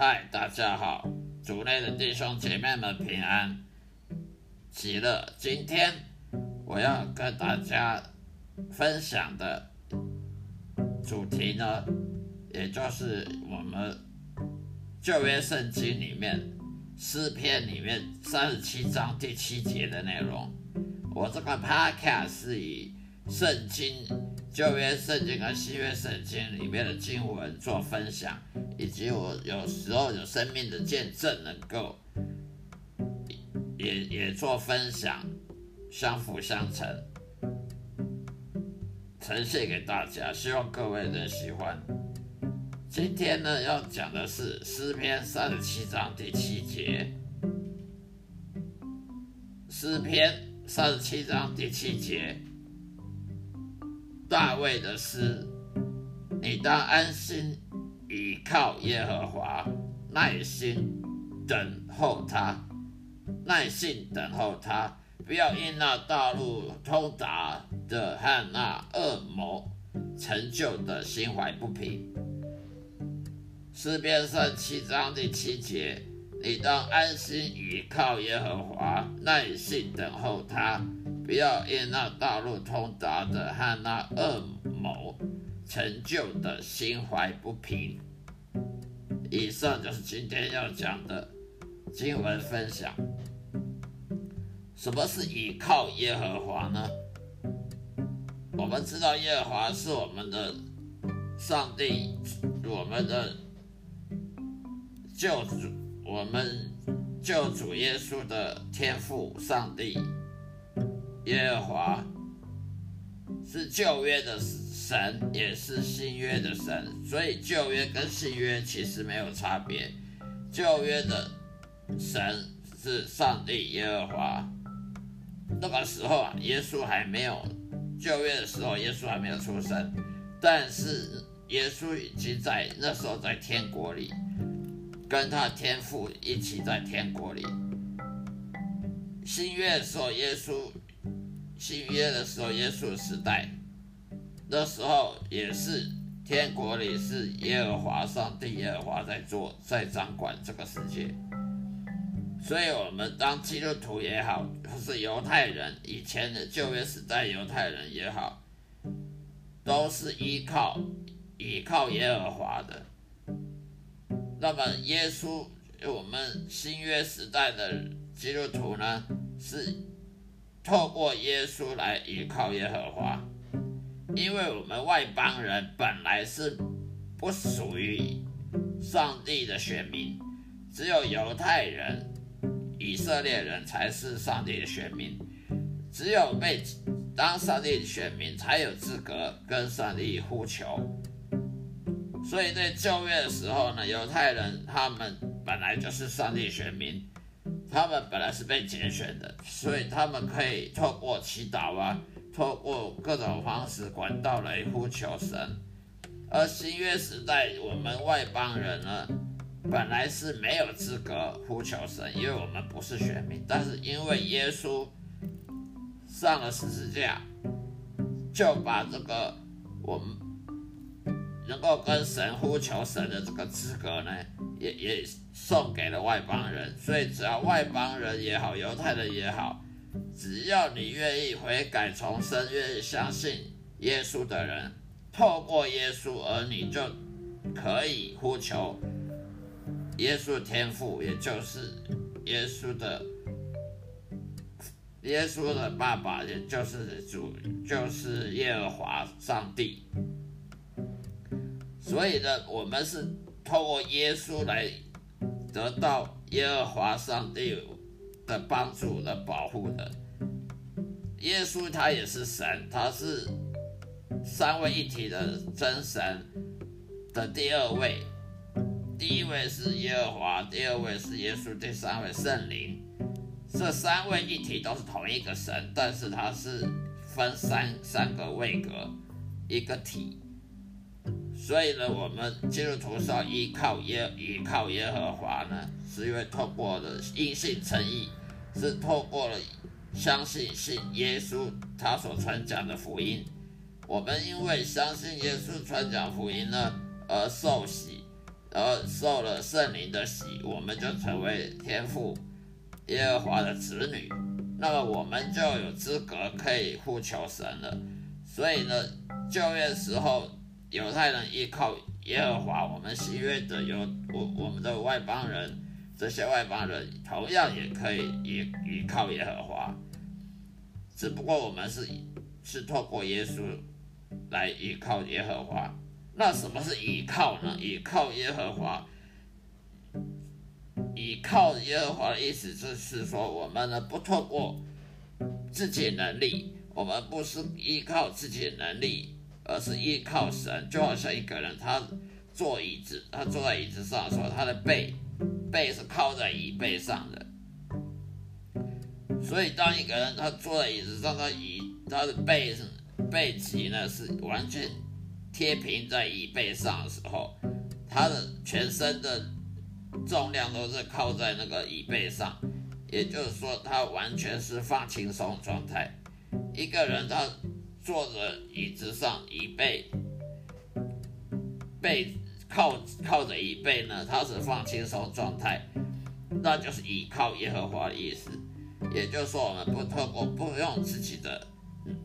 嗨，大家好，主内的弟兄姐妹们平安喜乐。今天我要跟大家分享的主题呢，也就是我们旧约圣经里面诗篇里面三十七章第七节的内容。我这个 podcast 是以圣经。旧约圣经和新约圣经里面的经文做分享，以及我有时候有生命的见证，能够也也做分享，相辅相成，呈现给大家，希望各位能喜欢。今天呢，要讲的是诗篇三十七章第七节，诗篇三十七章第七节。大卫的诗，你当安心倚靠耶和华，耐心等候他，耐心等候他，不要因那道路通达的和那恶魔成就的心怀不平。诗篇上七章第七节，你当安心倚靠耶和华，耐心等候他。不要因那道路通达的和那恶魔成就的心怀不平。以上就是今天要讲的经文分享。什么是倚靠耶和华呢？我们知道耶和华是我们的上帝，我们的救主，我们救主耶稣的天父上帝。耶和华是旧约的神，也是新约的神，所以旧约跟新约其实没有差别。旧约的神是上帝耶和华，那个时候啊，耶稣还没有旧约的时候，耶稣还没有出生，但是耶稣已经在那时候在天国里，跟他天父一起在天国里。新约的时候，耶稣。新约的时候，耶稣时代，那时候也是天国里是耶和华上帝耶和华在做，在掌管这个世界。所以，我们当基督徒也好，或是犹太人，以前的旧约时代犹太人也好，都是依靠依靠耶和华的。那么，耶稣我们新约时代的基督徒呢，是。透过耶稣来依靠耶和华，因为我们外邦人本来是不属于上帝的选民，只有犹太人、以色列人才是上帝的选民，只有被当上帝的选民才有资格跟上帝呼求。所以在旧约的时候呢，犹太人他们本来就是上帝选民。他们本来是被拣选的，所以他们可以透过祈祷啊，透过各种方式管道来呼求神。而新约时代，我们外邦人呢，本来是没有资格呼求神，因为我们不是选民。但是因为耶稣上了十字架，就把这个我们。能够跟神呼求神的这个资格呢，也也送给了外邦人。所以只要外邦人也好，犹太人也好，只要你愿意悔改重生，愿意相信耶稣的人，透过耶稣，而你就可以呼求耶稣的天赋，也就是耶稣的耶稣的爸爸，也就是主，就是耶和华上帝。所以呢，我们是透过耶稣来得到耶和华上帝的帮助的保护的。耶稣他也是神，他是三位一体的真神的第二位。第一位是耶和华，第二位是耶稣，第三位圣灵。这三位一体都是同一个神，但是它是分三三个位格，一个体。所以呢，我们基督徒是要依靠耶依靠耶和华呢，是因为透过了因信称义，是透过了相信信耶稣他所传讲的福音。我们因为相信耶稣传讲福音呢而受洗，而受了圣灵的洗，我们就成为天父耶和华的子女，那么我们就有资格可以呼求神了。所以呢，旧约时候犹太人依靠耶和华，我们新约的有我我们的外邦人，这些外邦人同样也可以依依靠耶和华，只不过我们是是透过耶稣来依靠耶和华。那什么是依靠呢？依靠耶和华，依靠耶和华的意思就是说，我们呢不透过自己能力，我们不是依靠自己能力，而是依靠神。就好像一个人他坐椅子，他坐在椅子上的时候，他的背背是靠在椅背上的。所以当一个人他坐在椅子上，他椅他的背背脊呢是完全。贴平在椅背上的时候，他的全身的重量都是靠在那个椅背上，也就是说，他完全是放轻松状态。一个人他坐着椅子上，椅背背靠靠着椅背呢，他是放轻松状态，那就是倚靠耶和华的意思。也就是说，我们不透过不用自己的。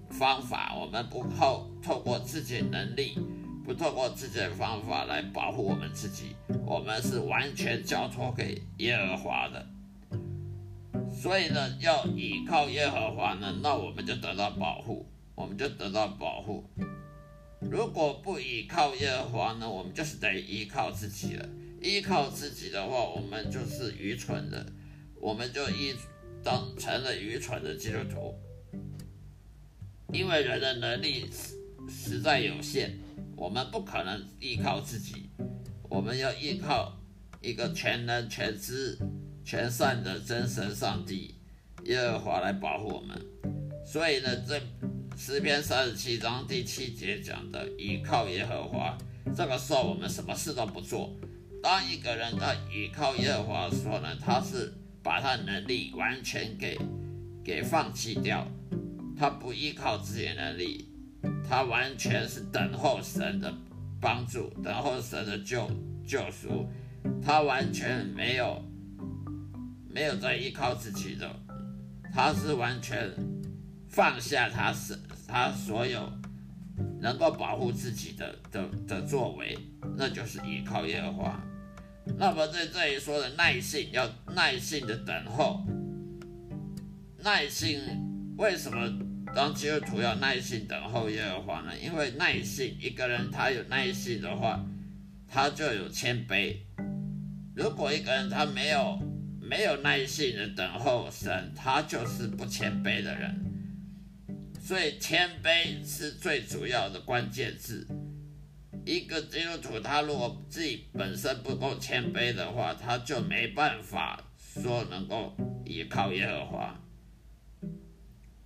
方法，我们不靠透过自己能力，不透过自己的方法来保护我们自己，我们是完全交托给耶和华的。所以呢，要依靠耶和华呢，那我们就得到保护，我们就得到保护。如果不依靠耶和华呢，我们就是得依靠自己了。依靠自己的话，我们就是愚蠢的，我们就依当成了愚蠢的基督徒。因为人的能力实在有限，我们不可能依靠自己，我们要依靠一个全能、全知、全善的真神上帝耶和华来保护我们。所以呢，这诗篇三十七章第七节讲的依靠耶和华，这个时候我们什么事都不做。当一个人他依靠耶和华的时候呢，他是把他能力完全给给放弃掉。他不依靠自己的能力，他完全是等候神的帮助，等候神的救救赎。他完全没有没有在依靠自己的，他是完全放下他是他所有能够保护自己的的的作为，那就是依靠耶和华。那么在这里说的耐性，要耐心的等候，耐心。为什么当基督徒要耐心等候耶和华呢？因为耐心，一个人他有耐心的话，他就有谦卑。如果一个人他没有没有耐心的等候神，他就是不谦卑的人。所以谦卑是最主要的关键字。一个基督徒他如果自己本身不够谦卑的话，他就没办法说能够依靠耶和华。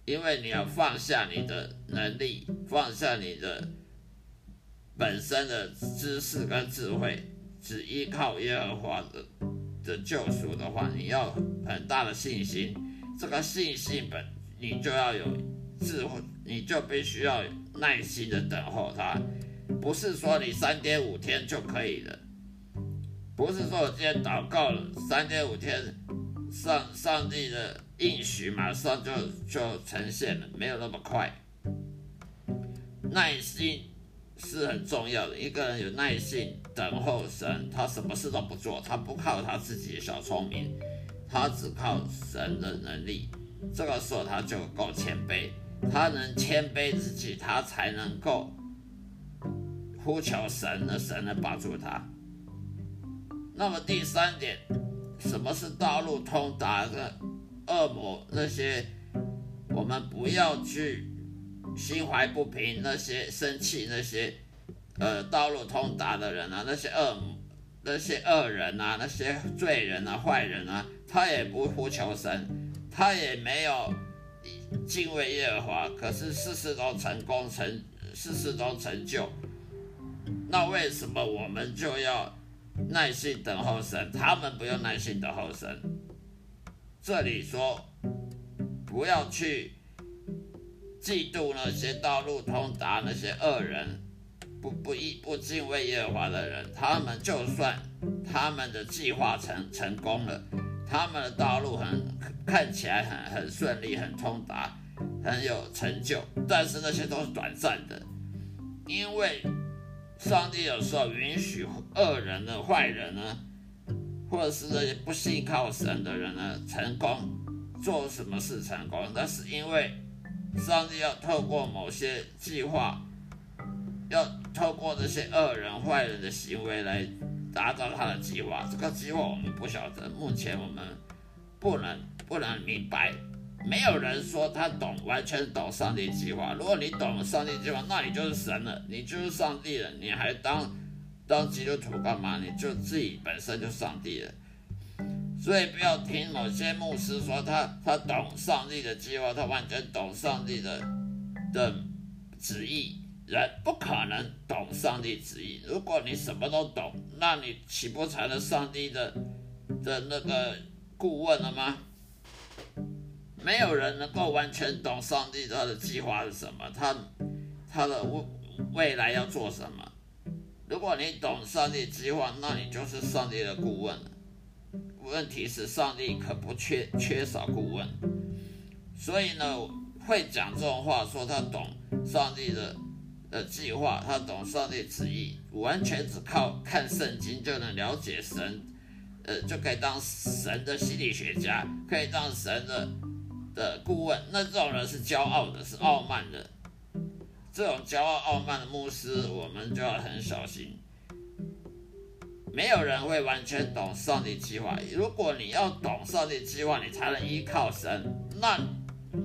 因为你要放下你的能力，放下你的本身的知识跟智慧，只依靠耶和华的的救赎的话，你要很大的信心。这个信心本你就要有智慧，你就必须要耐心的等候他，不是说你三天五天就可以了，不是说我今天祷告了三天五天，上上帝的。应许马上就就呈现了，没有那么快。耐心是很重要的，一个人有耐心等候神，他什么事都不做，他不靠他自己的小聪明，他只靠神的能力。这个时候他就够谦卑，他能谦卑自己，他才能够呼求神，的神能帮助他。那么第三点，什么是道路通达的？恶魔那些，我们不要去心怀不平，那些生气那些，呃，道路通达的人啊，那些恶那些恶人啊，那些罪人啊，坏人啊，他也不呼求神，他也没有敬畏耶和华，可是事事都成功成，事事都成就。那为什么我们就要耐心等候神？他们不用耐心等候神。这里说，不要去嫉妒那些道路通达那些恶人，不不义不敬畏耶和华的人，他们就算他们的计划成成功了，他们的道路很看起来很很顺利，很通达，很有成就，但是那些都是短暂的，因为上帝有时候允许恶人呢、坏人呢，或者是那些不信靠神的人呢成功，做什么事成功，那是因为上帝要透过某些计划。要透过这些恶人、坏人的行为来达到他的计划。这个计划我们不晓得，目前我们不能不能明白。没有人说他懂，完全懂上帝计划。如果你懂上帝计划，那你就是神了，你就是上帝了。你还当当基督徒干嘛？你就自己本身就上帝了。所以不要听某些牧师说他他懂上帝的计划，他完全懂上帝的的旨意。人不可能懂上帝旨意。如果你什么都懂，那你岂不成了上帝的的那个顾问了吗？没有人能够完全懂上帝他的计划是什么，他他的未未来要做什么。如果你懂上帝计划，那你就是上帝的顾问。问题是，上帝可不缺缺少顾问，所以呢，会讲这种话，说他懂上帝的。的计划，他懂上帝旨意，完全只靠看圣经就能了解神，呃，就可以当神的心理学家，可以当神的的顾问。那这种人是骄傲的，是傲慢的。这种骄傲傲慢的牧师，我们就要很小心。没有人会完全懂上帝计划。如果你要懂上帝计划，你才能依靠神。那。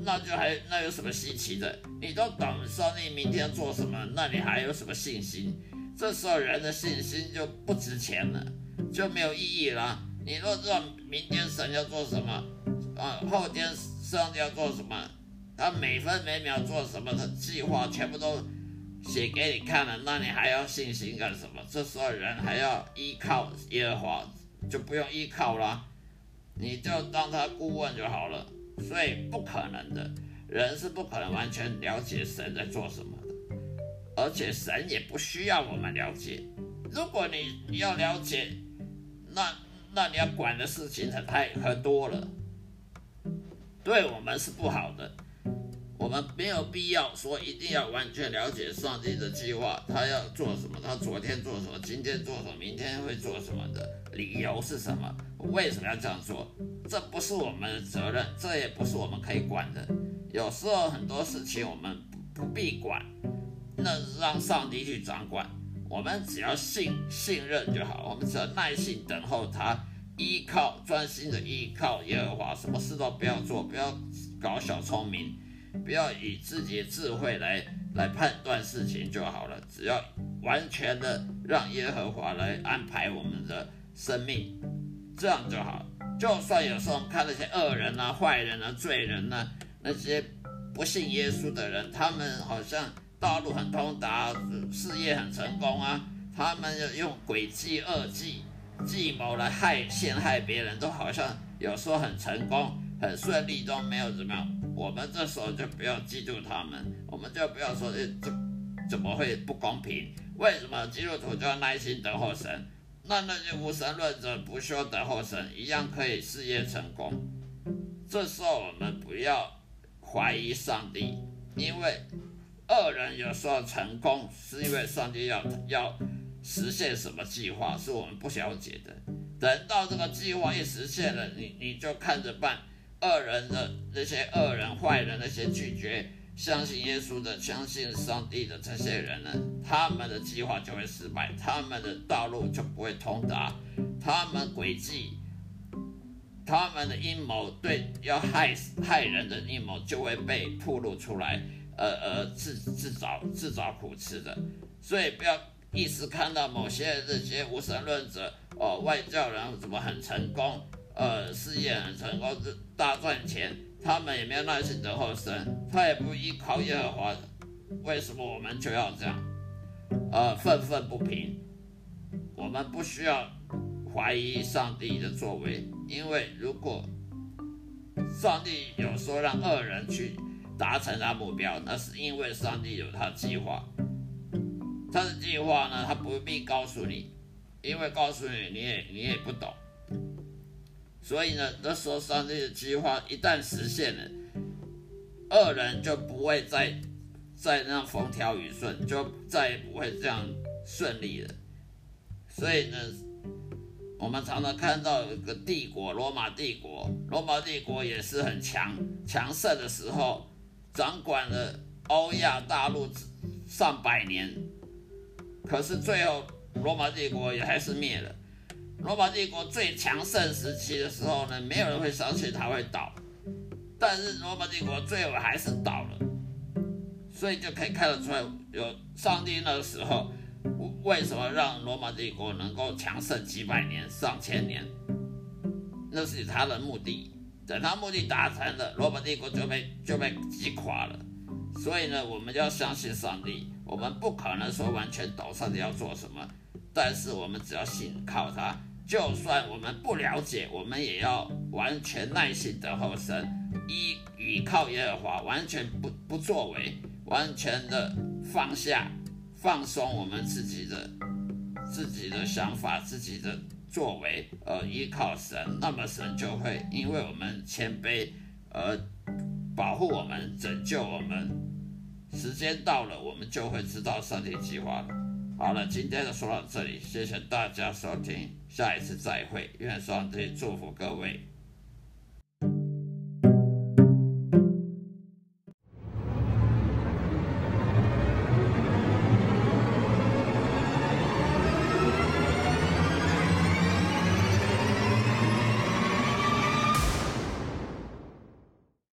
那就还那有什么稀奇的？你都懂上帝明天做什么，那你还有什么信心？这时候人的信心就不值钱了，就没有意义了。你若知道明天神要做什么，啊，后天上帝要做什么，他每分每秒做什么的计划全部都写给你看了，那你还要信心干什么？这时候人还要依靠耶和华，就不用依靠了，你就当他顾问就好了。所以不可能的，人是不可能完全了解神在做什么的，而且神也不需要我们了解。如果你要了解，那那你要管的事情才太很多了，对我们是不好的。我们没有必要说一定要完全了解上帝的计划，他要做什么，他昨天做什么，今天做什么，明天会做什么的理由是什么？为什么要这样做？这不是我们的责任，这也不是我们可以管的。有时候很多事情我们不必管，那让上帝去掌管，我们只要信信任就好，我们只要耐心等候他，依靠专心的依靠耶和华，什么事都不要做，不要搞小聪明。不要以自己的智慧来来判断事情就好了，只要完全的让耶和华来安排我们的生命，这样就好。就算有时候看那些恶人啊、坏人啊、罪人啊，那些不信耶稣的人，他们好像道路很通达，事业很成功啊，他们用诡计、恶计、计谋来害、陷害别人，都好像有时候很成功、很顺利，都没有怎么样。我们这时候就不要嫉妒他们，我们就不要说这这怎么会不公平？为什么基督徒就要耐心等候神？那那些无神论者不需要等候神，一样可以事业成功。这时候我们不要怀疑上帝，因为恶人有时候成功是因为上帝要要实现什么计划，是我们不了解的。等到这个计划一实现了，你你就看着办。恶人的那些恶人、坏人，那些拒绝相信耶稣的、相信上帝的这些人呢，他们的计划就会失败，他们的道路就不会通达，他们诡计、他们的阴谋，对要害害人的阴谋就会被暴露出来，呃呃，自自找自找苦吃的。所以不要一时看到某些这些无神论者哦，外教人怎么很成功。呃，事业很成功，大赚钱，他们也没有耐心等候神，他也不依靠耶和华，为什么我们就要这样？呃，愤愤不平。我们不需要怀疑上帝的作为，因为如果上帝有说让恶人去达成他目标，那是因为上帝有他计划。他的计划呢，他不必告诉你，因为告诉你你也你也不懂。所以呢，那时候上帝的计划一旦实现了，恶人就不会再再那样风调雨顺，就再也不会这样顺利了。所以呢，我们常常看到一个帝国——罗马帝国，罗马帝国也是很强强盛的时候，掌管了欧亚大陆上百年，可是最后罗马帝国也还是灭了。罗马帝国最强盛时期的时候呢，没有人会相信它会倒，但是罗马帝国最后还是倒了，所以就可以看得出来，有上帝那个时候为什么让罗马帝国能够强盛几百年、上千年，那是他的目的。等他目的达成了，罗马帝国就被就被击垮了。所以呢，我们要相信上帝，我们不可能说完全懂上帝要做什么，但是我们只要信靠他。就算我们不了解，我们也要完全耐心等候神，依依靠耶和华，完全不不作为，完全的放下、放松我们自己的自己的想法、自己的作为，而依靠神，那么神就会因为我们谦卑而保护我们、拯救我们。时间到了，我们就会知道上帝计划了。好了，今天就说到这里，谢谢大家收听，下一次再会，愿上帝祝福各位。